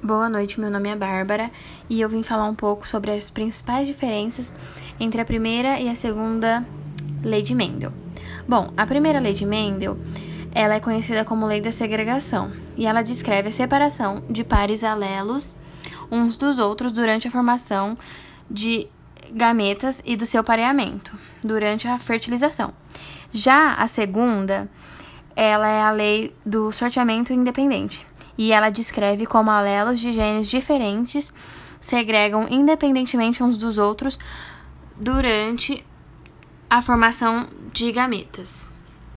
Boa noite, meu nome é Bárbara e eu vim falar um pouco sobre as principais diferenças entre a primeira e a segunda lei de Mendel. Bom, a primeira lei de Mendel, ela é conhecida como lei da segregação e ela descreve a separação de pares alelos uns dos outros durante a formação de gametas e do seu pareamento durante a fertilização. Já a segunda, ela é a lei do sorteamento independente e ela descreve como alelos de genes diferentes segregam independentemente uns dos outros durante a formação de gametas.